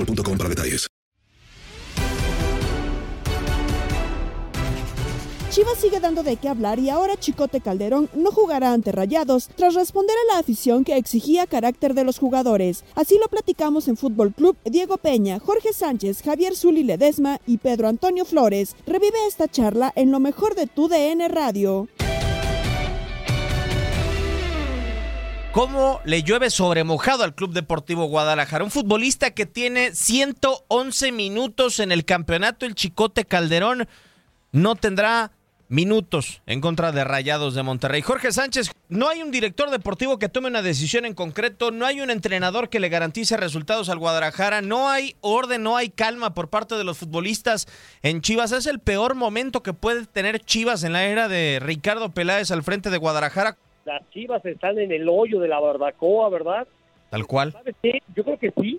boostmobile.com para detalles. Chivas sigue dando de qué hablar y ahora Chicote Calderón no jugará ante Rayados tras responder a la afición que exigía carácter de los jugadores. Así lo platicamos en Fútbol Club Diego Peña, Jorge Sánchez, Javier Zuli Ledesma y Pedro Antonio Flores. Revive esta charla en lo mejor de tu DN Radio. ¿Cómo le llueve sobre mojado al Club Deportivo Guadalajara? Un futbolista que tiene 111 minutos en el campeonato, el Chicote Calderón, no tendrá minutos en contra de Rayados de Monterrey. Jorge Sánchez, no hay un director deportivo que tome una decisión en concreto, no hay un entrenador que le garantice resultados al Guadalajara, no hay orden, no hay calma por parte de los futbolistas en Chivas. Es el peor momento que puede tener Chivas en la era de Ricardo Peláez al frente de Guadalajara. Las Chivas están en el hoyo de la barbacoa, ¿verdad? Tal cual. ¿Sabes qué? Yo creo que sí.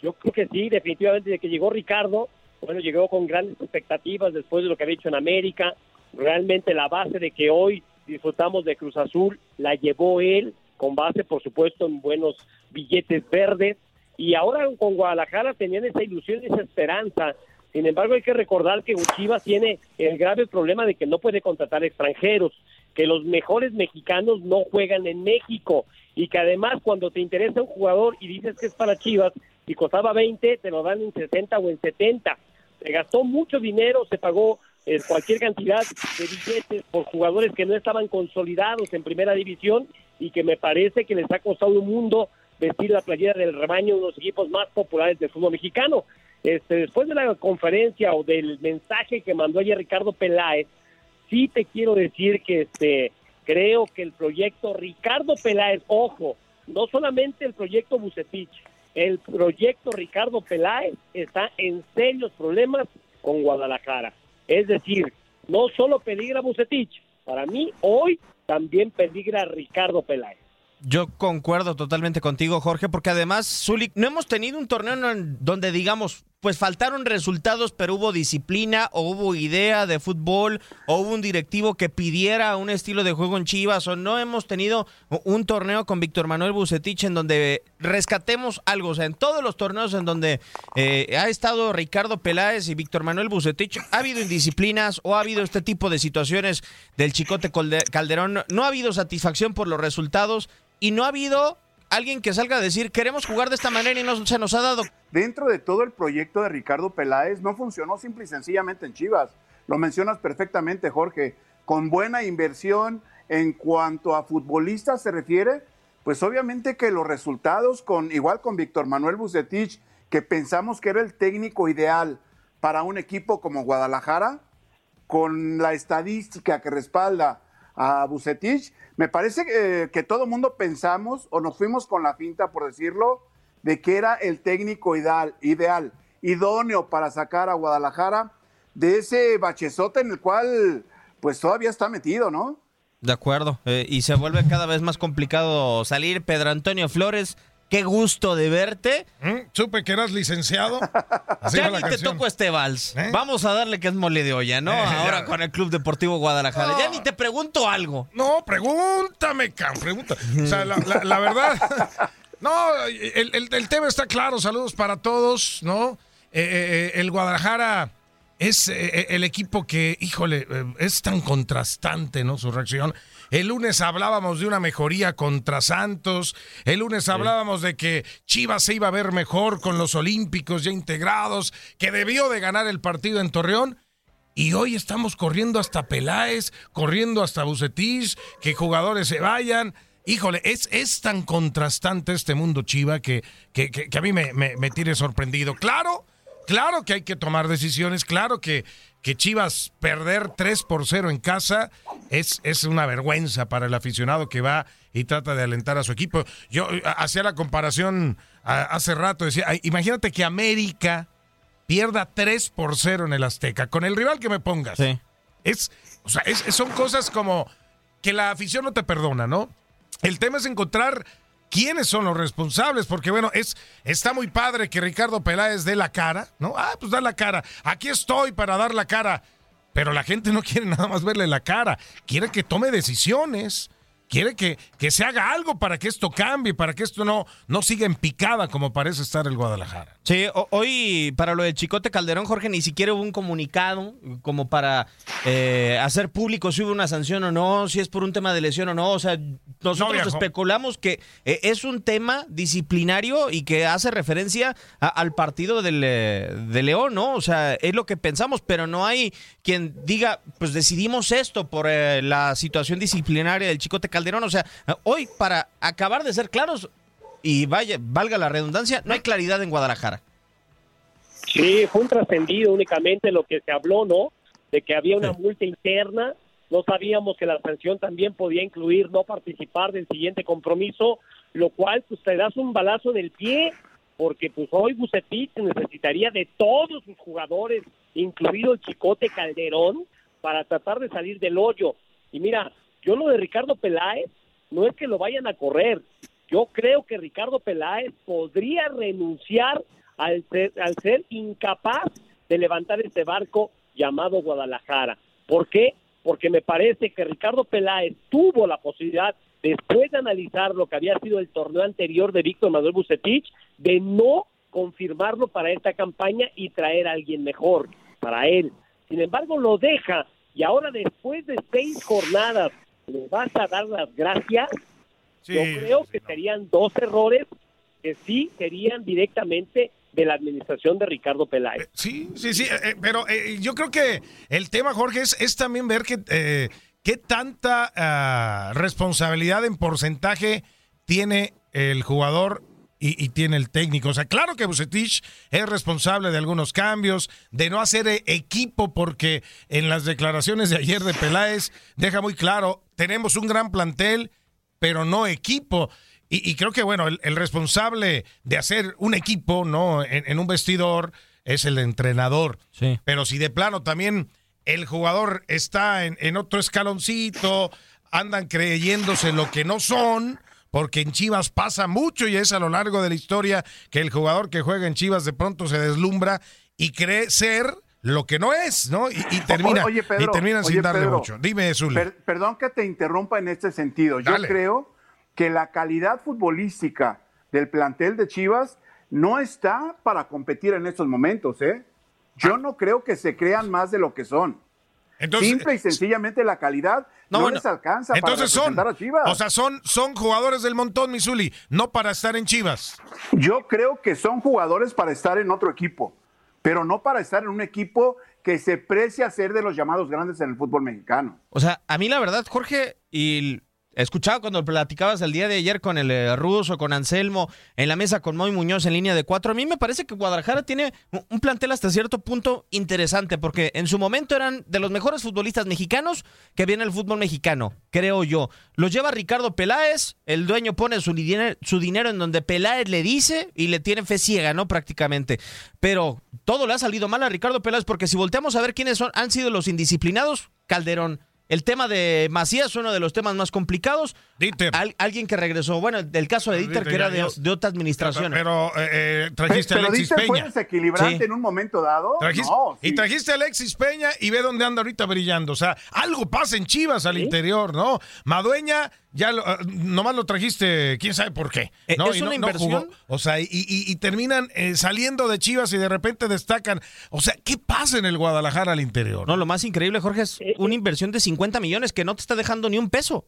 Yo creo que sí, definitivamente, de que llegó Ricardo, bueno, llegó con grandes expectativas después de lo que había hecho en América. Realmente la base de que hoy disfrutamos de Cruz Azul la llevó él, con base, por supuesto, en buenos billetes verdes. Y ahora con Guadalajara tenían esa ilusión y esa esperanza. Sin embargo, hay que recordar que Chivas tiene el grave problema de que no puede contratar extranjeros, que los mejores mexicanos no juegan en México y que además cuando te interesa un jugador y dices que es para Chivas y costaba 20, te lo dan en 60 o en 70. Se gastó mucho dinero, se pagó eh, cualquier cantidad de billetes por jugadores que no estaban consolidados en primera división y que me parece que les ha costado un mundo vestir la playera del rebaño, de los equipos más populares del fútbol mexicano. Este, después de la conferencia o del mensaje que mandó ayer Ricardo Peláez, sí te quiero decir que este, creo que el proyecto Ricardo Peláez, ojo, no solamente el proyecto Bucetich, el proyecto Ricardo Peláez está en serios problemas con Guadalajara. Es decir, no solo peligra Bucetich, para mí hoy también peligra Ricardo Peláez. Yo concuerdo totalmente contigo, Jorge, porque además, Zulik, no hemos tenido un torneo donde digamos, pues faltaron resultados, pero hubo disciplina, o hubo idea de fútbol, o hubo un directivo que pidiera un estilo de juego en Chivas, o no hemos tenido un torneo con Víctor Manuel Bucetich en donde rescatemos algo. O sea, en todos los torneos en donde eh, ha estado Ricardo Peláez y Víctor Manuel Bucetich, ha habido indisciplinas o ha habido este tipo de situaciones del Chicote Calderón. No ha habido satisfacción por los resultados y no ha habido alguien que salga a decir queremos jugar de esta manera y no se nos ha dado. Dentro de todo el proyecto de Ricardo Peláez no funcionó simple y sencillamente en Chivas. Lo mencionas perfectamente, Jorge. Con buena inversión en cuanto a futbolistas se refiere, pues obviamente que los resultados, con igual con Víctor Manuel Bucetich, que pensamos que era el técnico ideal para un equipo como Guadalajara, con la estadística que respalda a Bucetich, me parece que, que todo mundo pensamos o nos fuimos con la finta, por decirlo, de que era el técnico ideal, ideal, idóneo para sacar a Guadalajara de ese bachezote en el cual pues todavía está metido, ¿no? De acuerdo, eh, y se vuelve cada vez más complicado salir. Pedro Antonio Flores, qué gusto de verte. ¿Mm? Supe que eras licenciado. Así ya ni te toco este vals. ¿Eh? Vamos a darle que es mole de olla, ¿no? Eh, Ahora ya. con el Club Deportivo Guadalajara. Ya ni te pregunto algo. No, pregúntame, Cam, pregunta. O sea, la, la- la verdad, no, el, el- el tema está claro, saludos para todos, ¿no? Eh, el Guadalajara es el equipo que, híjole, es tan contrastante, ¿no? Su reacción. El lunes hablábamos de una mejoría contra Santos, el lunes hablábamos de que Chivas se iba a ver mejor con los Olímpicos ya integrados, que debió de ganar el partido en Torreón. Y hoy estamos corriendo hasta Peláez, corriendo hasta Bucetich, que jugadores se vayan. Híjole, es, es tan contrastante este mundo Chiva que, que, que- que a mí me, me, me tiene sorprendido. Claro, claro que hay que tomar decisiones, claro que, que Chivas perder 3 por 0 en casa es, es una vergüenza para el aficionado que va y trata de alentar a su equipo. Yo eh, hacía la comparación hace rato, decía, imagínate que América pierda 3 por 0 en el Azteca, con el rival que me pongas. Sí. Es, o sea, es- son cosas como que la afición no te perdona, ¿no? El tema es encontrar quiénes son los responsables, porque bueno, es, está muy padre que Ricardo Peláez dé la cara, ¿no? Ah, pues da la cara. Aquí estoy para dar la cara. Pero la gente no quiere nada más verle la cara, quiere que tome decisiones. Quiere que, que se haga algo para que esto cambie, para que esto no, no siga en picada como parece estar el Guadalajara. Sí, hoy para lo de Chicote Calderón, Jorge, ni siquiera hubo un comunicado como para eh, hacer público si hubo una sanción o no, si es por un tema de lesión o no. O sea, nosotros especulamos que eh, es un tema disciplinario y que hace referencia a- al partido del, eh, de León, ¿no? O sea, es lo que pensamos, pero no hay quien diga, pues decidimos esto por eh, la situación disciplinaria del Chicote Calderón. O sea, hoy para acabar de ser claros, y vaya, valga la redundancia, no hay claridad en Guadalajara. Sí, fue un trascendido únicamente lo que se habló, ¿no? De que había una multa interna. No sabíamos que la sanción también podía incluir no participar del siguiente compromiso, lo cual pues te das un balazo en el pie, porque pues hoy Bucetich necesitaría de todos sus jugadores, incluido el Chicote Calderón, para tratar de salir del hoyo. Y mira, yo lo de Ricardo Peláez no es que lo vayan a correr. Yo creo que Ricardo Peláez podría renunciar al ser, al ser incapaz de levantar este barco llamado Guadalajara. ¿Por qué? Porque me parece que Ricardo Peláez tuvo la posibilidad, después de analizar lo que había sido el torneo anterior de Víctor Manuel Bucetich, de no confirmarlo para esta campaña y traer a alguien mejor para él. Sin embargo, lo deja y ahora después de seis jornadas le vas a dar las gracias. Yo creo que serían dos errores que sí serían directamente de la administración de Ricardo Peláez. Sí, sí, sí, eh, eh, pero eh, yo creo que el tema, Jorge, es, es también ver que, eh, qué tanta ah, responsabilidad en porcentaje tiene el jugador y, y tiene el técnico. O sea, claro que Bucetich es responsable de algunos cambios, de no hacer eh, equipo, porque en las declaraciones de ayer de Peláez deja muy claro, tenemos un gran plantel, pero no equipo. Y, y creo que, bueno, el, el responsable de hacer un equipo, ¿no? En, en un vestidor es el entrenador. Sí. Pero si de plano también el jugador está en, en otro escaloncito, andan creyéndose lo que no son, porque en Chivas pasa mucho y es a lo largo de la historia que el jugador que juega en Chivas de pronto se deslumbra y cree ser lo que no es, ¿no? Y, y termina, Oye, Pedro, y terminan sin oye, darle Pedro, mucho. Dime, Zuli. Per- perdón que te interrumpa en este sentido. Yo Dale. creo que la calidad futbolística del plantel de Chivas no está para competir en estos momentos, ¿eh? Yo no creo que se crean más de lo que son. Entonces- Simple y sencillamente la calidad no, bueno, les alcanza Entonces para son, a Chivas. o sea, son, son jugadores del montón, Misuli, no para estar en Chivas. Yo creo que son jugadores para estar en otro equipo, pero no para estar en un equipo que se precia ser de los llamados grandes en el fútbol mexicano. O sea, a mí la verdad, Jorge, y escuchaba cuando platicabas el día de ayer con el eh, ruso, con Anselmo, en la mesa con Moy Muñoz en línea de cuatro. A mí me parece que Guadalajara tiene un- plantel hasta cierto punto interesante, porque en su momento eran de los mejores futbolistas mexicanos que viene el fútbol mexicano, creo yo. Los lleva Ricardo Peláez, el dueño pone su, su dinero en donde Peláez le dice y le tiene fe ciega, ¿no? Prácticamente. Pero todo le ha salido mal a Ricardo Peláez, porque si volteamos a ver quiénes son, han sido los indisciplinados, Calderón. El tema de Macías es uno de los temas más complicados. Al- alguien que regresó, bueno, del caso de Dieter, Dieter, que era de, otra administración. Pero eh, eh, trajiste a Pero Alexis Dieter fue Peña. desequilibrante Sí. en un momento dado. Trajiste- No, Y trajiste a Alexis Peña y ve dónde anda ahorita brillando. O sea, algo pasa en Chivas al interior, ¿no? Madueña, ya lo- ah, nomás lo trajiste, quién sabe por qué. Eh, ¿no? es Y no- una no inversión. jugó. o sea, y, y- y terminan eh, saliendo de Chivas y de repente destacan. O sea, ¿qué pasa en el Guadalajara al interior? No, lo más increíble, Jorge, es una inversión de 50 millones que no te está dejando ni un peso.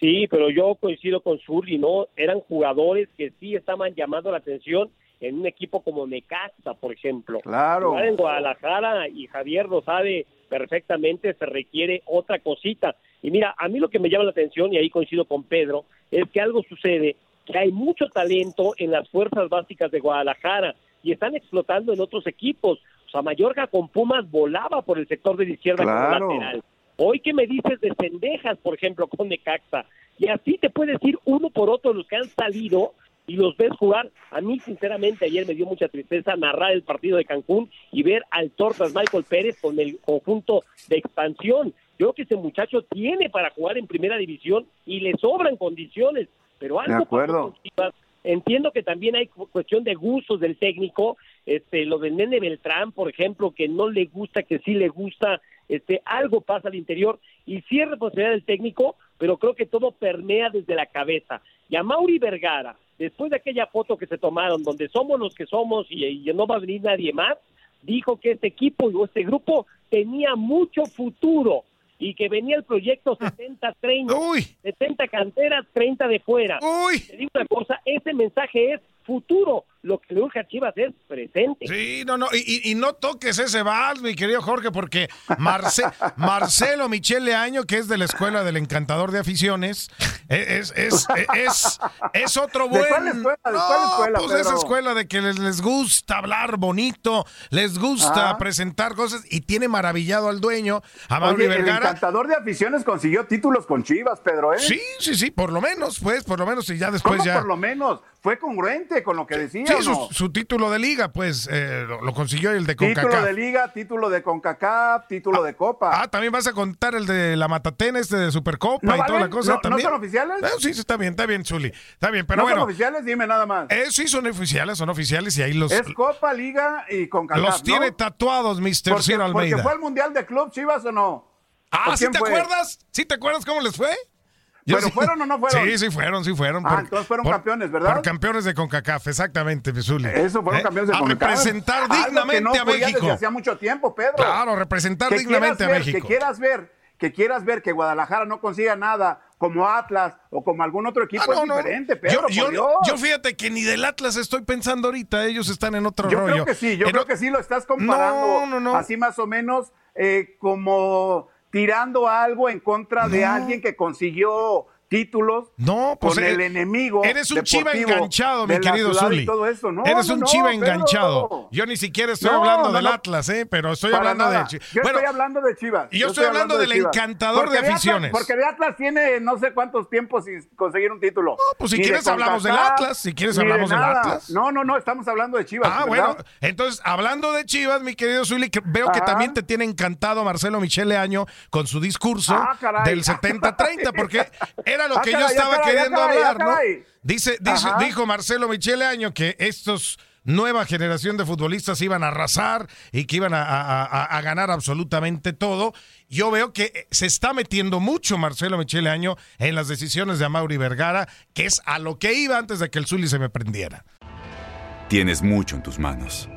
Sí, pero yo coincido con Zurri, ¿no? Eran jugadores que sí estaban llamando la atención en un equipo como Necaxa, por ejemplo. Claro. Jugar en Guadalajara, y Javier lo sabe perfectamente, se requiere otra cosita. Y mira, a mí lo que me llama la atención, y ahí coincido con Pedro, es que algo sucede, que hay mucho talento en las fuerzas básicas de Guadalajara y están explotando en otros equipos. O sea, Mayorga con Pumas volaba por el sector de la izquierda Claro. como lateral. Hoy que me dices de Cendejas, por ejemplo, con Necaxa, y así te puedes ir uno por otro los que han salido y los ves jugar. A mí, sinceramente, ayer me dio mucha tristeza narrar el partido de Cancún y ver al Tortas Michael Pérez con el conjunto de expansión. Yo creo que ese muchacho tiene para jugar en primera división y le sobran condiciones, pero algo De acuerdo. pasó. Entiendo que también hay cu- cuestión de gustos del técnico, este, lo del Nene Beltrán, por ejemplo, que no le gusta, que sí le gusta, este, algo pasa al interior y sí es responsabilidad del técnico, pero creo que todo permea desde la cabeza. Y a Mauri Vergara, después de aquella foto que se tomaron, donde somos los que somos y, y no va a venir nadie más, dijo que este equipo o este grupo tenía mucho futuro y que venía el proyecto 70-30, 70 canteras, 30 de fuera. Te digo una cosa, ese mensaje es futuro, lo que le urge a Chivas es presente. Sí, no, no, y, y- y no toques ese vals, mi querido Jorge, porque Marce- Marcelo Michele Año, que es de la escuela del encantador de aficiones, es, es, es, es, es otro ¿De buen. cuál escuela? ¿De No, cuál escuela, pues esa escuela de que les, les gusta hablar bonito, les gusta Ajá. presentar cosas y tiene maravillado al dueño, a Mauri Oye, el Vergara. encantador de aficiones consiguió títulos con Chivas, Pedro, ¿eh? Sí, sí, sí, por lo menos, pues, por lo menos, y ya después ¿Cómo ya. por lo menos? Fue congruente con lo que decía, Sí, ¿o no? su, su título de liga, pues, eh, lo, lo consiguió el de Título CONCACAF. de liga, título de CONCACAF, título de Copa. Ah, también vas a contar el de la Matatena, este de Supercopa ¿No y toda la cosa ¿No- no también. son oficiales? Eh, sí, sí, está bien, está bien, Zuli. Está bien, pero ¿No bueno. son oficiales? Dime nada más. Eh, sí, son oficiales, son oficiales y ahí los, es Copa, Liga y CONCACAF, los tiene ¿no? tatuados, Mr. Porque, Ciro porque Almeida. fue al Mundial de Club Chivas o no. Ah, ¿O ¿sí te fue? acuerdas? ¿Sí te acuerdas cómo les fue? ¿Pero sí- fueron o no fueron? Sí, sí fueron, sí fueron. Ah, entonces fueron campeones, ¿verdad? Por campeones de CONCACAF, exactamente, Zuli. Eso fueron Eh, campeones de A CONCACAF. representar dignamente no a México. Desde hacía mucho tiempo, Pedro. Claro, representar Que dignamente a México. Que quieras ver, que quieras ver que Guadalajara no consiga nada como Atlas o como algún otro equipo Ah, no, es no. diferente, Pedro, yo, yo- por Dios. yo fíjate que ni del Atlas estoy pensando ahorita, ellos están en otro Yo rollo. creo que sí, yo En creo o- que sí lo estás comparando No, no, no. así más o menos eh, como tirando algo en contra de alguien que consiguió títulos No, pues con eh, el enemigo. Eres un chiva enganchado, mi querido Zuli. todo eso. No, Eres un no, chiva Pedro. enganchado. Yo ni siquiera estoy hablando del. Atlas, ¿eh? pero estoy hablando nada. de. Yo Bueno, estoy hablando de Chivas. y yo estoy hablando del encantador de Atlas- aficiones. porque de Atlas tiene no sé cuántos tiempos sin conseguir un título. No, pues si quieres hablamos del Atlas, si quieres hablamos del Atlas. No, no, no, estamos hablando de Chivas. Ah, ¿verdad? bueno, entonces, hablando de Chivas, mi querido Zuli, que veo que también te tiene encantado Marcelo Michele Año con su discurso Ah, del 70-30, porque era lo Ah, que yo estaba queriendo hablar, ¿no? Dice, dijo Marcelo Michele Año que estos nueva generación de futbolistas iban a arrasar y que iban a, a- a- a ganar absolutamente todo. Yo veo que se está metiendo mucho Marcelo Michele Año en las decisiones de Amaury Vergara, que es a lo que iba antes de que el Zuli se me prendiera. Tienes mucho en tus manos.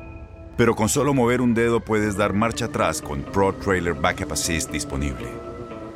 Pero con solo mover un dedo puedes dar marcha atrás con Pro Trailer Backup Assist disponible.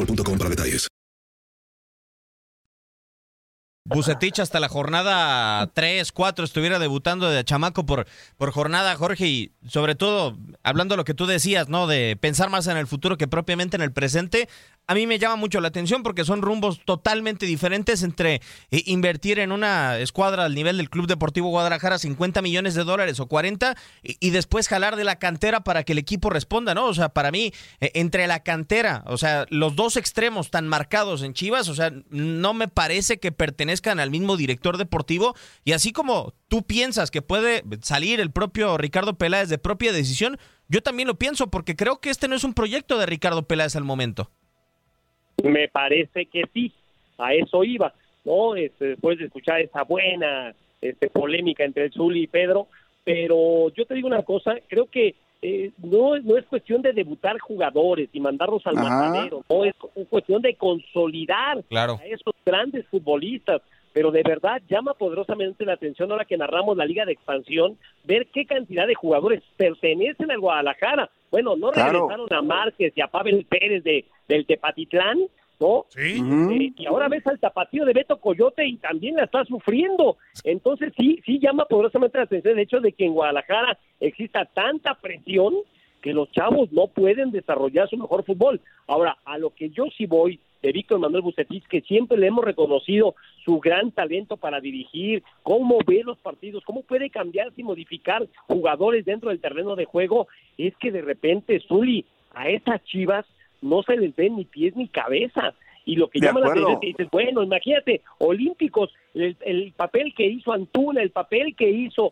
boostmobile.com para detalles. Bucetich hasta la jornada 3, 4 estuviera debutando de chamaco por, por jornada, Jorge, y sobre todo, hablando de lo que tú decías, ¿no? De pensar más en el futuro que propiamente en el presente, a mí me llama mucho la atención porque son rumbos totalmente diferentes entre eh, invertir en una escuadra al nivel del Club Deportivo Guadalajara 50 millones de dólares o 40 y, y después jalar de la cantera para que el equipo responda, ¿no? O sea, para mí, eh, entre la cantera, o sea, los dos extremos tan marcados en Chivas, o sea, no me parece que pertenezcan al mismo director deportivo y así como tú piensas que puede salir el propio Ricardo Peláez de propia decisión, yo también lo pienso porque creo que este no es un proyecto de Ricardo Peláez al momento. Me parece que sí, a eso iba, ¿no? Este, después de escuchar esa buena este, polémica entre el Zuli y Pedro, pero yo te digo una cosa, creo que eh, no, no es cuestión de debutar jugadores y mandarlos al Ajá. matadero, no es cuestión de consolidar Claro. a esos grandes futbolistas, pero de verdad llama poderosamente la atención ahora que narramos la Liga de Expansión, ver qué cantidad de jugadores pertenecen al Guadalajara. Bueno, no Claro. regresaron a Márquez y a Pavel Pérez de, del Tepatitlán, ¿no? Sí. Eh, y ahora ves al tapatío de Beto Coyote y también la está sufriendo. Entonces sí, sí llama poderosamente la atención el hecho de que en Guadalajara exista tanta presión que los chavos no pueden desarrollar su mejor fútbol. Ahora, a lo que yo sí voy de Víctor Manuel Bucetich, que siempre le hemos reconocido su gran talento para dirigir, cómo ve los partidos, cómo puede cambiar y modificar jugadores dentro del terreno de juego, es que de repente, Zuli, a estas chivas no se les ven ni pies ni cabeza. Y lo que De llama la atención es que dices, bueno, imagínate, Olímpicos, el, el papel que hizo Antuna, el papel que hizo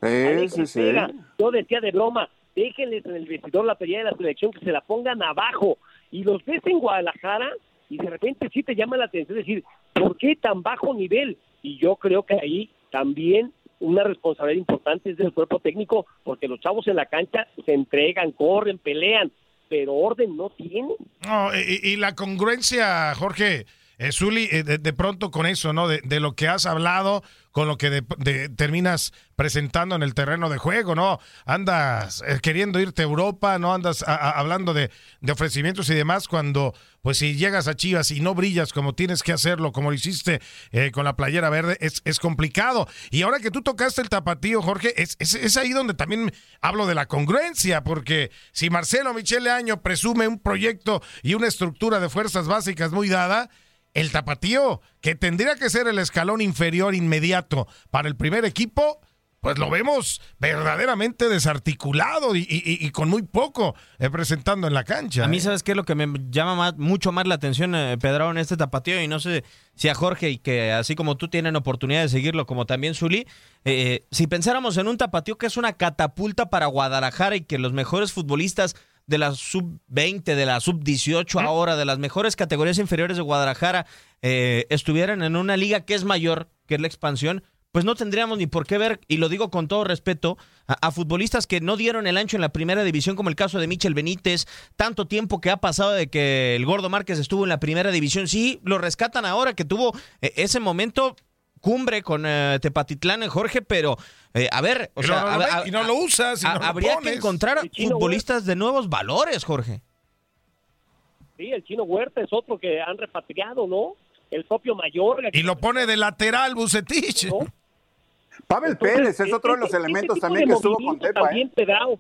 sí, sí. Yo decía de broma, déjenles en el vestidor la pelea de la selección, que se la pongan abajo. Y los ves en Guadalajara y de repente sí te llama la atención decir, ¿por qué tan bajo nivel? Y yo creo que ahí también una responsabilidad importante es del cuerpo técnico, porque los chavos en la cancha se entregan, corren, pelean, pero orden no tienen. No, y, y la congruencia, Jorge, eh, Zuli, eh, de, pronto con eso, ¿no? De, de lo que has hablado con lo que de- terminas presentando en el terreno de juego, ¿no? Andas eh, queriendo irte a Europa, ¿no? Andas hablando de, ofrecimientos y demás cuando, pues si llegas a Chivas y no brillas como tienes que hacerlo, como lo hiciste eh, con la playera verde, es, es complicado. Y ahora que tú tocaste el tapatío, Jorge, es, es, es ahí donde también hablo de la congruencia, porque si Marcelo Michele Año presume un proyecto y una estructura de fuerzas básicas muy dada, el tapatío, que tendría que ser el escalón inferior inmediato para el primer equipo, pues lo vemos verdaderamente desarticulado y, y- y con muy poco eh, presentando en la cancha. A mí, ¿eh? ¿sabes qué es lo que me llama más- mucho más la atención, eh, Pedro, en este tapatío? Y no sé si a Jorge, y que así como tú tienen oportunidad de seguirlo, como también Zuli, eh, si pensáramos en un tapatío que es una catapulta para Guadalajara y que los mejores futbolistas de la sub-20, de la sub-18 ahora, de las mejores categorías inferiores de Guadalajara, eh, estuvieran en una liga que es mayor, que es la expansión, pues no tendríamos ni por qué ver, y lo digo con todo respeto, a, a futbolistas que no dieron el ancho en la primera división, como el caso de Michel Benítez, tanto tiempo que ha pasado de que el Gordo Márquez estuvo en la primera división, sí, lo rescatan ahora que tuvo eh, ese momento cumbre con eh, Tepatitlán en Jorge, pero eh, a ver, o Y sea, no, no a- lo a- ven, y no lo usas, y a- no lo habría que encontrar futbolistas de nuevos valores, Jorge. Sí, el chino Huerta es otro que han repatriado, ¿no? El propio Mayorga. Y lo pone de lateral Bucetich. ¿no? Pavel Entonces, Pérez es otro de los ese elementos también que estuvo con Tepa. ¿eh? También, Pedrao,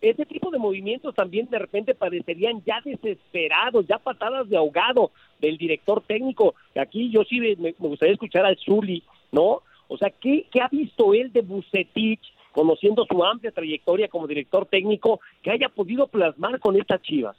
ese tipo de movimientos también de repente parecerían ya desesperados, ya patadas de ahogado del director técnico. Aquí yo sí me, me gustaría escuchar al Zuli, ¿no? O sea, ¿qué, ¿qué ha visto él de Bucetich, conociendo su amplia trayectoria como director técnico, que haya podido plasmar con estas chivas?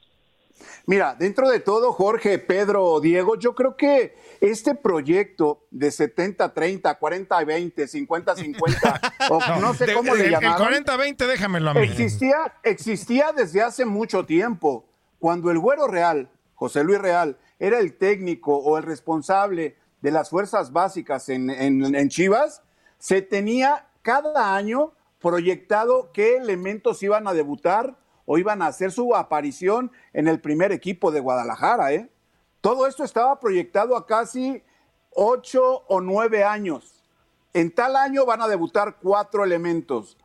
Mira, dentro de todo, Jorge, Pedro, Diego, yo creo que este proyecto de 70-30, 40-20, 50-50, o no, sé cómo le llamaron. El 40-20, déjamelo a mí. Existía, existía desde hace mucho tiempo. Cuando el Güero Real, José Luis Real, era el técnico o el responsable de las fuerzas básicas en, en Chivas, se tenía cada año proyectado qué elementos iban a debutar o iban a hacer su aparición en el primer equipo de Guadalajara. ¿eh? Todo esto estaba proyectado a casi ocho o nueve años. En tal año van a debutar cuatro elementos.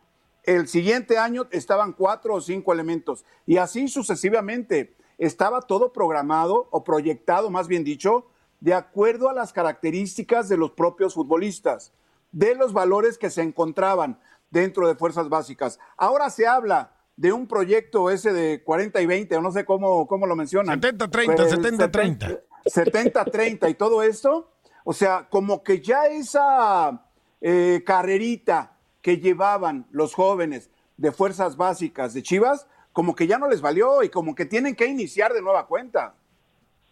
El siguiente año estaban cuatro o cinco elementos. Y así sucesivamente. Estaba todo programado o proyectado, más bien dicho, de acuerdo a las características de los propios futbolistas, de los valores que se encontraban dentro de fuerzas básicas. Ahora se habla de un proyecto ese de 40 y 20, o no sé cómo, cómo lo mencionan. 70-30, 70-30. 70-30 y todo esto. O sea, como que ya esa eh, carrerita que llevaban los jóvenes de fuerzas básicas de Chivas, como que ya no les valió y como que tienen que iniciar de nueva cuenta.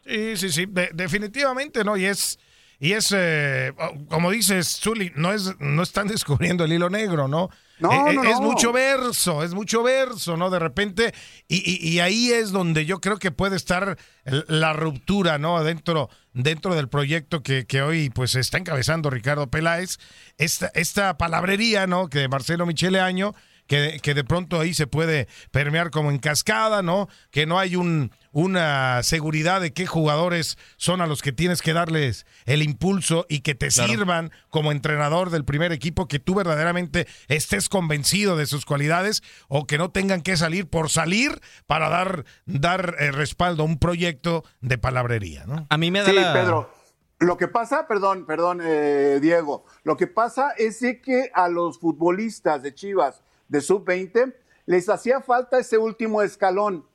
Sí, sí, sí, definitivamente, ¿no? Y es, y es eh, como dices, Zuli, no, es, no están descubriendo el hilo negro, ¿no? No, eh, no, es no. mucho verso, es mucho verso, ¿no? De repente, y, y, ahí es donde yo creo que puede estar la ruptura, ¿no? Dentro, dentro del proyecto que, que hoy pues está encabezando Ricardo Peláez, esta, esta palabrería, ¿no? Que Marcelo Michele Año, que, que de pronto ahí se puede permear como en cascada, ¿no? Que no hay un, una seguridad de qué jugadores son a los que tienes que darles el impulso y que te claro. sirvan como entrenador del primer equipo, que tú verdaderamente estés convencido de sus cualidades o que no tengan que salir por salir para dar, dar eh, respaldo a un proyecto de palabrería, ¿no? A mí me da sí, la... Pedro. Lo que pasa, perdón, perdón, eh, Diego, lo que pasa es que a los futbolistas de Chivas de sub-20 les hacía falta ese último escalón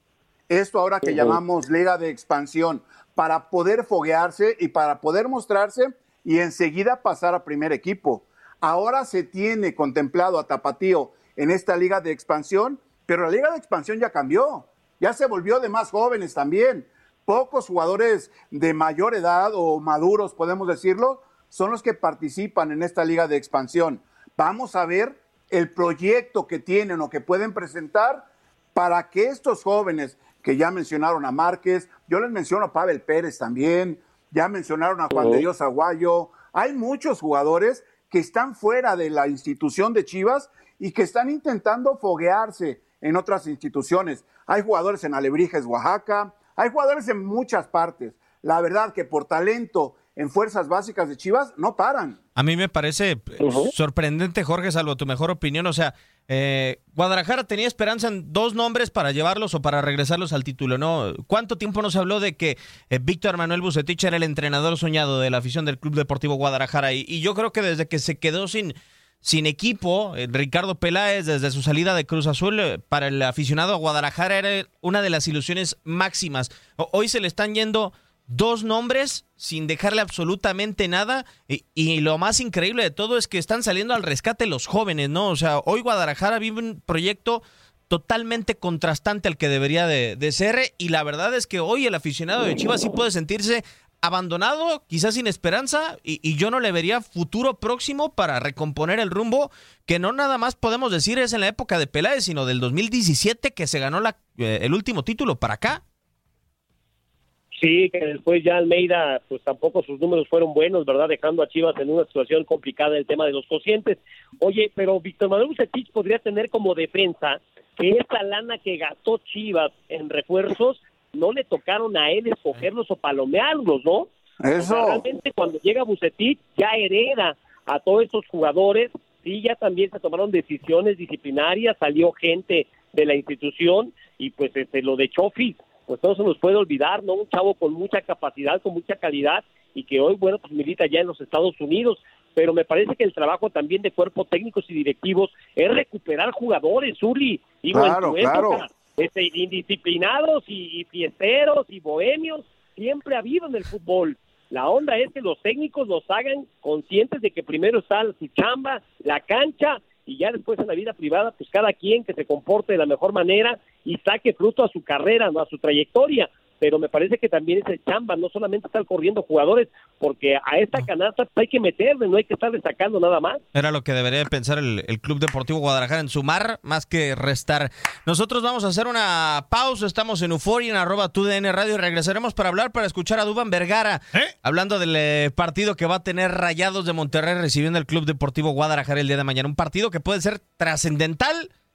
esto ahora que uh -huh. llamamos liga de expansión, para poder foguearse y para poder mostrarse y enseguida pasar a primer equipo. Ahora se tiene contemplado a Tapatío en esta liga de expansión, pero la liga de expansión ya cambió, ya se volvió de más jóvenes también. Pocos jugadores de mayor edad o maduros, podemos decirlo, son los que participan en esta liga de expansión. Vamos a ver el proyecto que tienen o que pueden presentar para que estos jóvenes que ya mencionaron a Márquez, yo les menciono a Pavel Pérez también, ya mencionaron a Juan de Dios Aguayo, hay muchos jugadores que están fuera de la institución de Chivas y que están intentando foguearse en otras instituciones. Hay jugadores en Alebrijes, Oaxaca, hay jugadores en muchas partes. La verdad que por talento en fuerzas básicas de Chivas no paran. A mí me parece uh -huh. sorprendente, Jorge, salvo tu mejor opinión. O sea, eh, Guadalajara tenía esperanza en dos nombres para llevarlos o para regresarlos al título, ¿no? ¿Cuánto tiempo nos habló de que eh, Víctor Manuel Bucetich era el entrenador soñado de la afición del Club Deportivo Guadalajara? Y, y yo creo que desde que se quedó sin, sin equipo, eh, Ricardo Peláez, desde su salida de Cruz Azul, eh, para el aficionado a Guadalajara era una de las ilusiones máximas. O, hoy se le están yendo dos nombres sin dejarle absolutamente nada y, lo más increíble de todo es que están saliendo al rescate los jóvenes, ¿no? O sea, hoy Guadalajara vive un proyecto totalmente contrastante al que debería de, ser y la verdad es que hoy el aficionado de Chivas sí puede sentirse abandonado, quizás sin esperanza, y, yo no le vería futuro próximo para recomponer el rumbo, que no nada más podemos decir es en la época de Peláez, sino del 2017 que se ganó eh, el último título para acá. Sí, que después ya Almeida, pues tampoco sus números fueron buenos, ¿verdad? Dejando a Chivas en una situación complicada el tema de los cocientes. Oye, pero Víctor Manuel Bucetich podría tener como defensa que esta lana que gastó Chivas en refuerzos no le tocaron a él escogerlos o palomearlos, ¿no? Eso. O sea, realmente cuando llega Bucetich ya hereda a todos estos jugadores, sí, ya también se tomaron decisiones disciplinarias, salió gente de la institución y pues este lo de Chofis pues no se nos puede olvidar, ¿no? Un chavo con mucha capacidad, con mucha calidad y que hoy, bueno, pues milita ya en los Estados Unidos, pero me parece que el trabajo también de cuerpos técnicos y directivos es recuperar jugadores, Uli, digo, claro, en tu claro. este, indisciplinados y, y fiesteros y bohemios, siempre ha habido en el fútbol. La onda es que los técnicos los hagan conscientes de que primero está su chamba, la cancha, y ya después en la vida privada, pues cada quien que se comporte de la mejor manera y saque fruto a su carrera, ¿no? a su trayectoria. Pero me parece que también es el chamba, no solamente estar corriendo jugadores, porque a esta canasta pues, hay que meterle, no hay que estar destacando nada más. Era lo que debería pensar el, el, Club Deportivo Guadalajara en sumar más que restar. Nosotros vamos a hacer una pausa, estamos en Euforia, en arroba TUDN Radio, y regresaremos para hablar, para escuchar a Duban Vergara, ¿Eh? hablando del eh, partido que va a tener Rayados de Monterrey recibiendo el Club Deportivo Guadalajara el día de mañana. Un partido que puede ser trascendental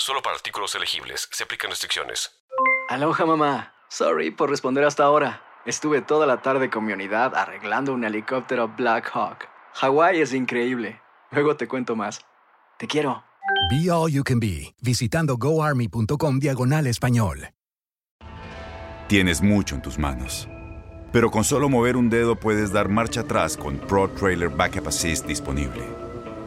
Solo para artículos elegibles. Se aplican restricciones. Aloha mamá. Sorry por responder hasta ahora. Estuve toda la tarde con mi unidad arreglando un helicóptero Black Hawk. Hawái es increíble. Luego te cuento más. Te quiero. Be All You Can Be, visitando goarmy.com diagonal español. Tienes mucho en tus manos. Pero con solo mover un dedo puedes dar marcha atrás con Pro Trailer Backup Assist disponible.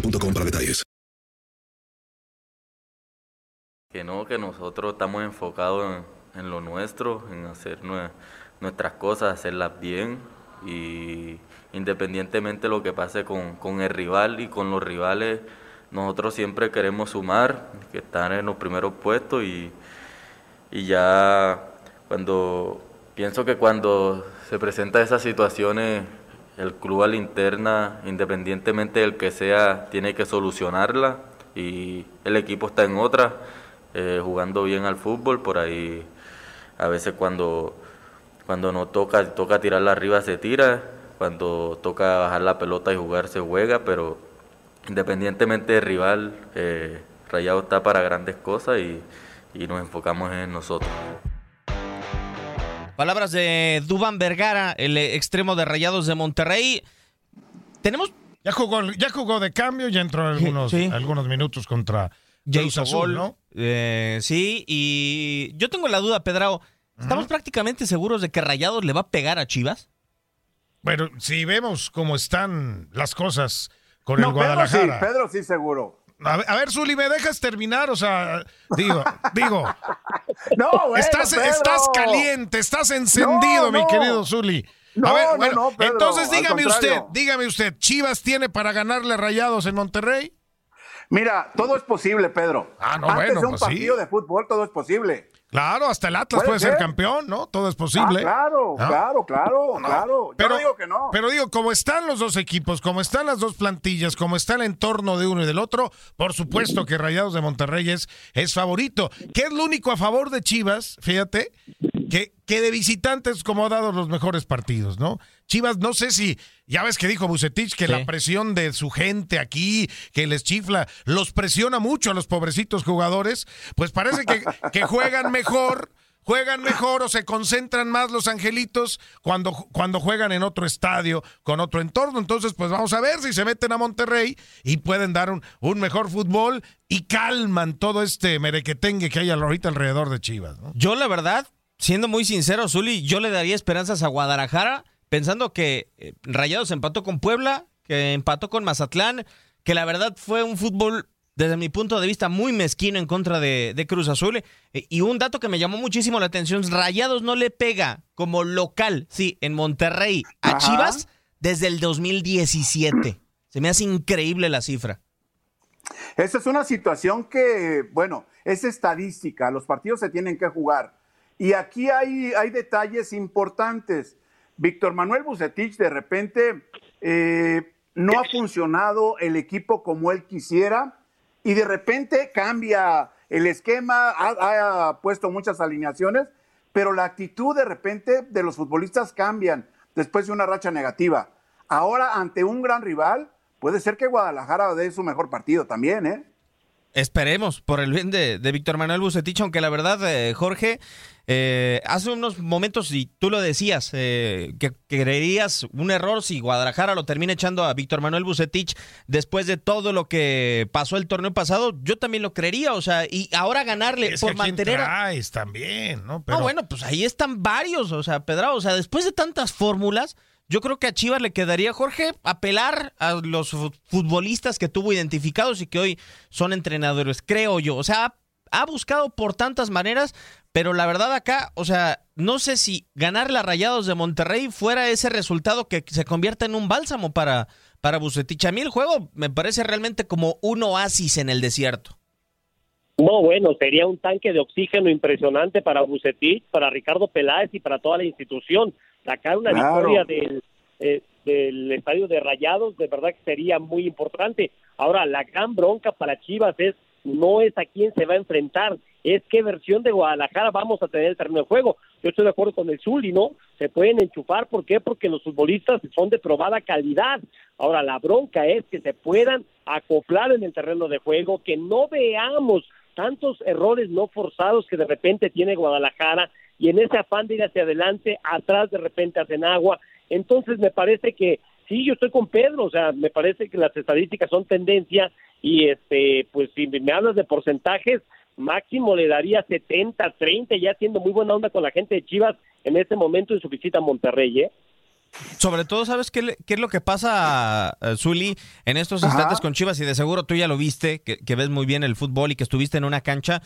boostmobile.com para detalles. Que no, que nosotros estamos enfocados en, en lo nuestro, en hacer nue- nuestras cosas, hacerlas bien y independientemente de lo que pase con, con el rival y con los rivales, nosotros siempre queremos sumar, que están en los primeros puestos y, y ya cuando pienso que cuando se presentan esas situaciones el club a la interna, independientemente del que sea, tiene que solucionarla y el equipo está en otra, eh, jugando bien al fútbol, por ahí a veces cuando, cuando no toca, toca tirarla arriba se tira, cuando toca bajar la pelota y jugar se juega, pero independientemente del rival, eh, Rayado está para grandes cosas y, y nos enfocamos en nosotros. Palabras de Duban Vergara, el extremo de Rayados de Monterrey. Tenemos. Ya jugó, ya jugó de cambio, ya entró algunos, Sí. algunos minutos contra Cruz Azul, ¿no? eh, sí, y yo tengo la duda, Pedrao. ¿Estamos prácticamente seguros de que Rayados le va a pegar a Chivas? Bueno, si vemos cómo están las cosas con No, el Pedro sí, Guadalajara. Pedro sí seguro. A ver, a ver, Zuli, ¿me dejas terminar? O sea, digo, digo. No, bueno, estás, Pedro. estás caliente, estás encendido, No, mi no. querido Zuli. No, a ver, no, bueno, no, Pedro, entonces dígame usted, dígame usted, ¿Chivas tiene para ganarle a Rayados en Monterrey? Mira, todo es posible, Pedro. Ah, no, Antes bueno, de un pues sí. partido de fútbol, todo es posible. Claro, hasta el Atlas Puede puede ser ser. campeón, ¿no? Todo es posible. Ah, claro, ¿No? claro, claro, claro. Yo Pero- digo que no. Pero digo, como están los dos equipos, como están las dos plantillas, como está el entorno de uno y del otro, por supuesto que Rayados de Monterrey es, es favorito. ¿Qué es lo único a favor de Chivas? Fíjate, que, que de visitantes como ha dado los mejores partidos, ¿no? Chivas, no sé si, ya ves que dijo Bucetich que Sí. la presión de su gente aquí, que les chifla, los presiona mucho a los pobrecitos jugadores, pues parece que, que juegan mejor juegan mejor o se concentran más los angelitos cuando, cuando juegan en otro estadio, con otro entorno. Entonces, pues vamos a ver si se meten a Monterrey y pueden dar un, un mejor fútbol y calman todo este merequetengue que hay ahorita alrededor de Chivas. ¿no? Yo, la verdad, siendo muy sincero, Zuli, yo le daría esperanzas a Guadalajara, pensando que eh, Rayados empató con Puebla, que empató con Mazatlán, que la verdad fue un fútbol, desde mi punto de vista, muy mezquino en contra de, de Cruz Azul. Eh, y un dato que me llamó muchísimo la atención, Rayados no le pega como local, sí, en Monterrey, a Ajá. Chivas desde el 2017. Se me hace increíble la cifra. Esa es una situación que, bueno, es estadística, los partidos se tienen que jugar. Y aquí hay, hay detalles importantes. Víctor Manuel Bucetich de repente eh, no ha funcionado el equipo como él quisiera y de repente cambia el esquema, ha, puesto muchas alineaciones, pero la actitud de repente de los futbolistas cambian después de una racha negativa. Ahora, ante un gran rival, puede ser que Guadalajara dé su mejor partido también, ¿eh? Esperemos, por el bien de, Víctor Manuel Bucetich, aunque la verdad, eh, Jorge, eh, hace unos momentos, y tú lo decías, eh, que creerías un error si Guadalajara lo termina echando a Víctor Manuel Bucetich después de todo lo que pasó el torneo pasado, yo también lo creería, o sea, y ahora ganarle por mantener... Traes también, ¿no? No, bueno, pues ahí están varios, o sea, Pedro, o sea, después de tantas fórmulas yo creo que a Chivas le quedaría, Jorge, apelar a los futbolistas que tuvo identificados y que hoy son entrenadores, creo yo. O sea, ha buscado por tantas maneras, pero la verdad acá, o sea, no sé si ganar la Rayados de Monterrey fuera ese resultado que se convierta en un bálsamo para, para Bucetich. A mí el juego me parece realmente como un oasis en el desierto. No, bueno, sería un tanque de oxígeno impresionante para Bucetich, para Ricardo Peláez y para toda la institución sacar una victoria del, eh, del estadio de Rayados, de verdad que sería muy importante. Ahora, la gran bronca para Chivas es no es a quién se va a enfrentar, es qué versión de Guadalajara vamos a tener el terreno de juego. Yo estoy de acuerdo con el Zuli, ¿no? Se pueden enchufar, ¿por qué? Porque los futbolistas son de probada calidad. Ahora, la bronca es que se puedan acoplar en el terreno de juego, que no veamos tantos errores no forzados que de repente tiene Guadalajara y en ese afán de ir hacia adelante, atrás de repente hacen agua. Entonces me parece que sí, yo estoy con Pedro, o sea, me parece que las estadísticas son tendencia y este, pues si me hablas de porcentajes, máximo le daría 70, 30, ya siendo muy buena onda con la gente de Chivas en este momento en su visita a Monterrey, ¿eh? Sobre todo, ¿sabes qué, qué es lo que pasa, uh, Zuli, en estos instantes con Chivas? Y de seguro tú ya lo viste, que, que, ves muy bien el fútbol y que estuviste en una cancha.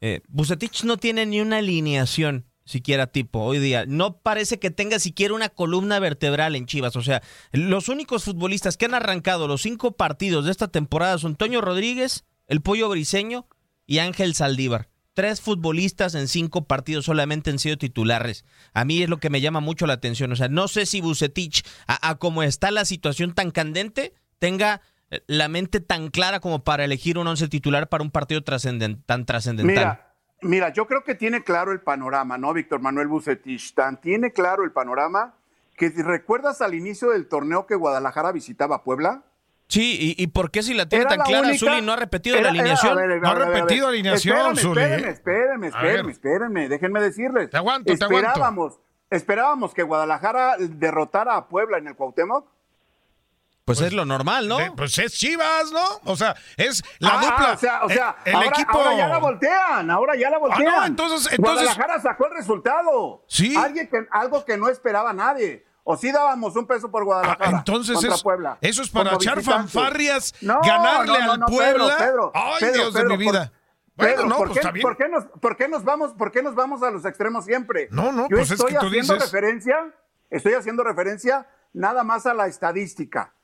Eh, Bucetich no tiene ni una alineación siquiera tipo hoy día. No parece que tenga siquiera una columna vertebral en Chivas. O sea, los únicos futbolistas que han arrancado los cinco partidos de esta temporada son Toño Rodríguez, el Pollo Briseño y Ángel Saldívar. Tres futbolistas en cinco partidos solamente han sido titulares. A mí es lo que me llama mucho la atención. O sea, no sé si Bucetich, a, como está la situación tan candente, tenga la mente tan clara como para elegir un once titular para un partido tan trascendental. Mira, yo creo que tiene claro el panorama, ¿no? Víctor Manuel Bucetich, tan tiene claro el panorama que recuerdas al inicio del torneo que Guadalajara visitaba Puebla. Sí, ¿y, por qué si la tiene tan clara Zuli no ha repetido la alineación? no ha repetido alineación, Zuli. Espérenme, espérenme, espérenme, espérenme, déjenme decirles. Te aguanto, esperábamos, te aguanto. Esperábamos que Guadalajara derrotara a Puebla en el Cuauhtémoc pues, es lo normal, ¿no? pues es Chivas, ¿no? O sea, es la ah, dupla. O sea, o sea el, equipo. Ahora ya la voltean, ahora ya la voltean. Ah, no, entonces, entonces. Guadalajara sacó el resultado. Sí. Alguien que, algo que no esperaba nadie. O sí dábamos un peso por Guadalajara. Ah, entonces contra es, Puebla, eso es para echar fanfarrias, ganarle al Puebla. Pedro, Ay, Dios de mi vida. bueno, no, ¿por, pues qué, ¿por, qué nos, ¿por, qué nos, vamos, ¿por qué nos vamos a los extremos siempre? No, no, Yo pues estoy es que tú haciendo dices... referencia, estoy haciendo referencia nada más a la estadística.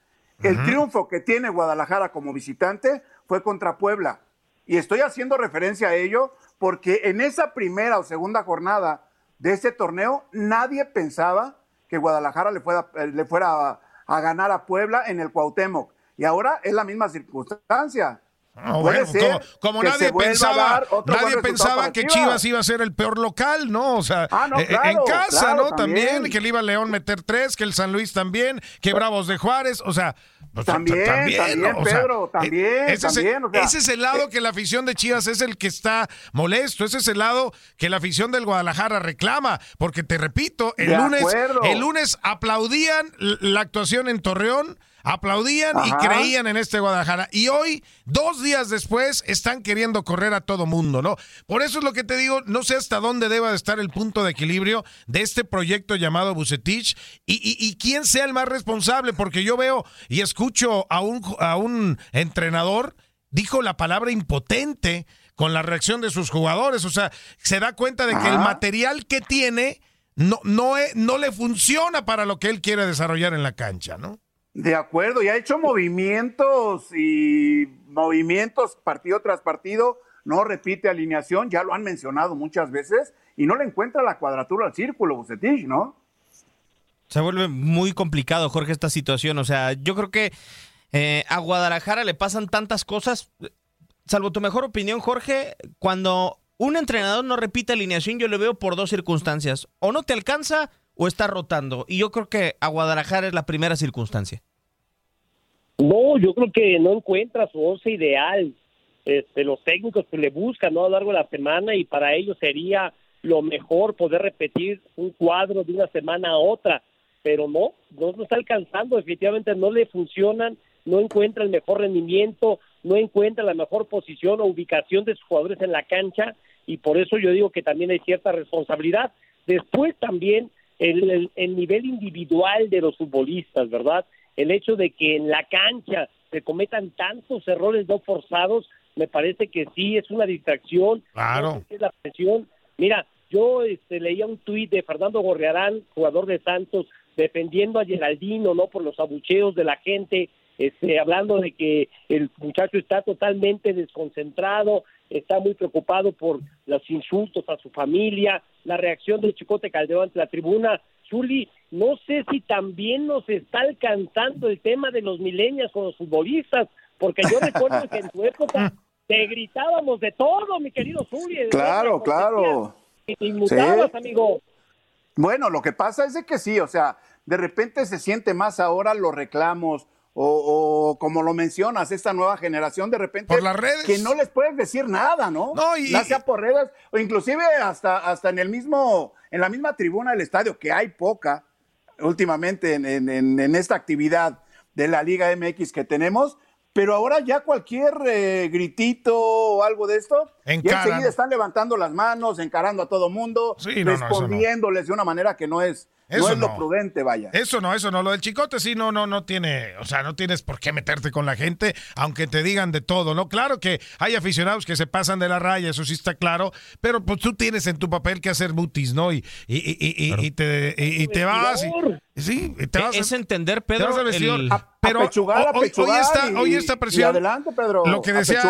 El triunfo que tiene Guadalajara como visitante fue contra Puebla. Y estoy haciendo referencia a ello porque en esa primera o segunda jornada de ese torneo nadie pensaba que Guadalajara le fuera, eh, le fuera a, a ganar a Puebla en el Cuauhtémoc. Y ahora es la misma circunstancia. Ah, bueno, como, como nadie pensaba, nadie pensaba que Chivas. iba a ser el peor local, ¿no? O sea, ah, no, eh, claro, en casa, claro, ¿no? También. que le iba León meter tres, que el San Luis también, que Bravos de Juárez, o sea, pues, también, también, también ¿no? Pedro, sea, también, ese, también, o sea, ese es el lado que la afición de Chivas es el que está molesto, ese es el lado que la afición del Guadalajara reclama, porque te repito, el lunes, acuerdo. el lunes aplaudían la actuación en Torreón, aplaudían y creían en este Guadalajara. Y hoy, dos días después, están queriendo correr a todo mundo, ¿no? Por eso es lo que te digo, no sé hasta dónde deba de estar el punto de equilibrio de este proyecto llamado Bucetich y, y, y quién sea el más responsable, porque yo veo y escucho a un, a un entrenador, dijo la palabra impotente con la reacción de sus jugadores, o sea, se da cuenta de que el material que tiene no, no, no le funciona para lo que él quiere desarrollar en la cancha, ¿no? De acuerdo, y ha hecho movimientos y movimientos partido tras partido, no repite alineación, ya lo han mencionado muchas veces, y no le encuentra la cuadratura al círculo, Bucetich, ¿no? Se vuelve muy complicado, Jorge, esta situación. O sea, yo creo que eh, a Guadalajara le pasan tantas cosas. Salvo tu mejor opinión, Jorge, cuando un entrenador no repite alineación, yo le veo por dos circunstancias. O no te alcanza o está rotando. Y yo creo que a Guadalajara es la primera circunstancia. No, yo creo que no encuentra su once ideal. Este, los técnicos que le buscan ¿no? a lo largo de la semana y para ellos sería lo mejor poder repetir un cuadro de una semana a otra pero no, no, no está alcanzando, definitivamente no le funcionan, no encuentra el mejor rendimiento, no encuentra la mejor posición o ubicación de sus jugadores en la cancha y por eso yo digo que también hay cierta responsabilidad. Después también el, el, nivel individual de los futbolistas, ¿verdad? El hecho de que en la cancha se cometan tantos errores no forzados, me parece que sí es una distracción. Claro. Es la presión. Mira, yo este, leía un tuit de Fernando Gorrearán, jugador de Santos, defendiendo a Geraldino, ¿no? Por los abucheos de la gente, este, hablando de que el muchacho está totalmente desconcentrado, está muy preocupado por los insultos a su familia, la reacción del Chicote Calderón ante la tribuna. Zuli, no sé si también nos está alcanzando el tema de los milenios con los futbolistas, porque yo recuerdo que en tu época te gritábamos de todo, mi querido Zuli. Claro, claro. Y te inmutabas, amigo. Bueno, lo que pasa es de que sí, o sea, de repente se siente más ahora los reclamos o, como lo mencionas, esta nueva generación de repente por las redes. que no les puedes decir nada, ¿no? No, y ya sea por redes o inclusive hasta, hasta en el mismo, en la misma tribuna del estadio, que hay poca últimamente en, en, en esta actividad de la Liga MX que tenemos, pero ahora ya cualquier eh, gritito o algo de esto, ya enseguida están levantando las manos, encarando a todo mundo, respondiéndoles de una manera que no es no es lo prudente, vaya. Eso no, eso no. Lo del chicote sí, no, no, no tiene, o sea, no tienes por qué meterte con la gente, aunque te digan de todo, ¿no? Claro que hay aficionados que se pasan de la raya, eso sí está claro, pero pues tú tienes en tu papel que hacer mutis, ¿no? Y, y, y, y te, y, te vas. sí, te vas es entender, Pedro. pero hoy, está, hoy esta presión. adelante, Pedro. Lo que decía,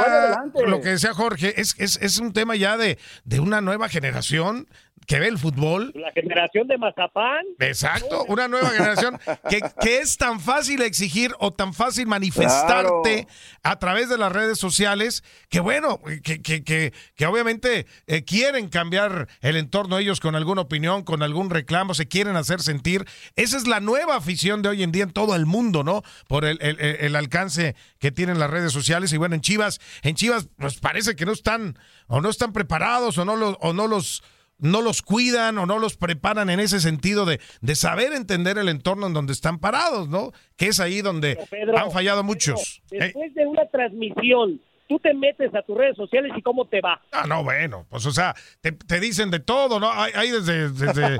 lo que decía Jorge es, es, es un tema ya de, de una nueva generación que ve el fútbol. La generación de Mazapán. Exacto, una nueva generación que, que, es tan fácil exigir o tan fácil manifestarte a través de las redes sociales que bueno, que, que, que, que obviamente eh, quieren cambiar el entorno ellos con alguna opinión, con algún reclamo, se quieren hacer sentir. Esa es la nueva afición de hoy en día en todo el mundo, ¿no? Por el, el, el alcance que tienen las redes sociales. Y bueno, en Chivas, en Chivas, pues parece que no están, o no están preparados, o no los, o no los no los cuidan o no los preparan en ese sentido de, de saber entender el entorno en donde están parados, ¿no? Que es ahí donde han fallado muchos. después de una transmisión tú te metes a tus redes sociales y cómo te va. Ah, no, bueno, pues o sea, te, te dicen de todo, ¿no? Hay, desde... desde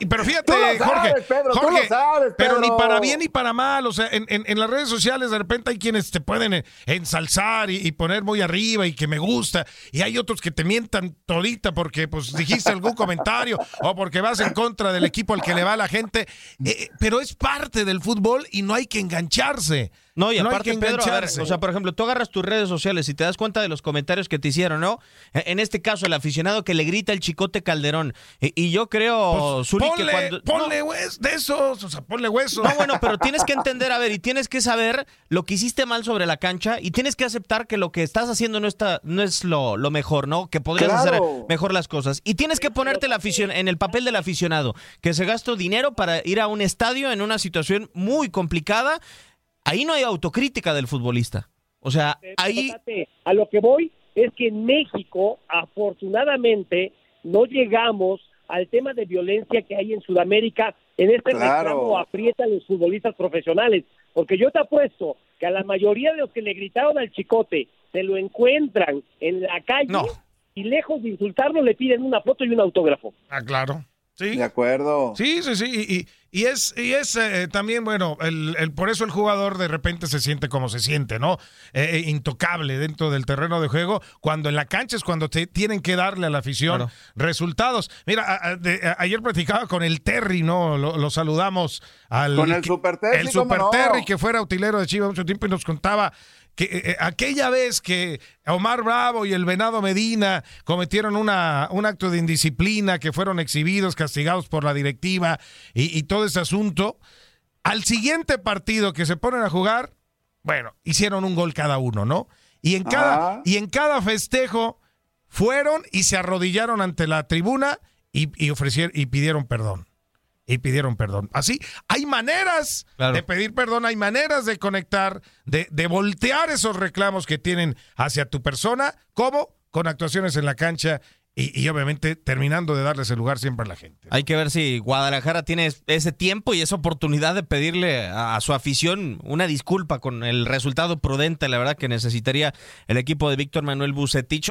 y, pero fíjate, Jorge, Jorge pero ni para bien ni para mal, o sea, en, en, en, las redes sociales de repente hay quienes te pueden eh, ensalzar y, poner muy arriba y que me gusta, y hay otros que te mientan todita porque pues dijiste algún comentario o porque vas en contra del equipo al que le va la gente, eh, pero es parte del fútbol y no hay que engancharse. No, y aparte, Pedro, o sea, por ejemplo, tú agarras tus redes sociales y te das cuenta de los comentarios que te hicieron, ¿no? E, en este caso, el aficionado que le grita el chicote Calderón. Y, yo creo, pues, ponle, que cuando. Ponle de esos, o sea, ponle hueso. No, bueno, pero tienes que entender, a ver, y tienes que saber lo que hiciste mal sobre la cancha y tienes que aceptar que lo que estás haciendo no está, no es lo, lo mejor, ¿no? Que podrías hacer mejor las cosas. Y tienes que ponerte la afición, en el papel del aficionado, que se gastó dinero para ir a un estadio en una situación muy complicada ahí no hay autocrítica del futbolista. O sea, ahí... A lo que voy es que en México, afortunadamente, no llegamos al tema de violencia que hay en Sudamérica. En este claro. aprieta a los futbolistas profesionales. Porque yo te apuesto que a la mayoría de los que le gritaron al chicote se lo encuentran en la calle y lejos de insultarlo le piden una foto y un autógrafo. Ah, claro. Sí. De acuerdo. Sí, sí, sí. Y, y- y es, y es eh, también, bueno, el, el- por eso el jugador de repente se siente como se siente, ¿no? Eh, eh, intocable dentro del terreno de juego, cuando en la cancha es cuando te tienen que darle a la afición Claro. resultados. Mira, a- a- de- a- ayer platicaba con el Terry, ¿no? Lo, lo saludamos al... Con el Super Terry, El ¿cómo Super no? Terry, que fuera utilero de Chivas mucho tiempo y nos contaba que eh, eh, aquella vez que Omar Bravo y el Venado Medina cometieron una, un acto de indisciplina, que fueron exhibidos, castigados por la directiva y, y todo ese asunto, al siguiente partido que se ponen a jugar, bueno, hicieron un gol cada uno, ¿no? Y en cada, Ah. y en cada festejo fueron y se arrodillaron ante la tribuna y, y ofrecieron y pidieron perdón. Y pidieron perdón. Así, hay maneras Claro. de pedir perdón, hay maneras de conectar, de, de voltear esos reclamos que tienen hacia tu persona, como con actuaciones en la cancha y, y obviamente terminando de darles el lugar siempre a la gente. Hay que ver si Guadalajara tiene ese tiempo y esa oportunidad de pedirle a, a su afición una disculpa con el resultado prudente, la verdad que necesitaría el equipo de Víctor Manuel Bucetich.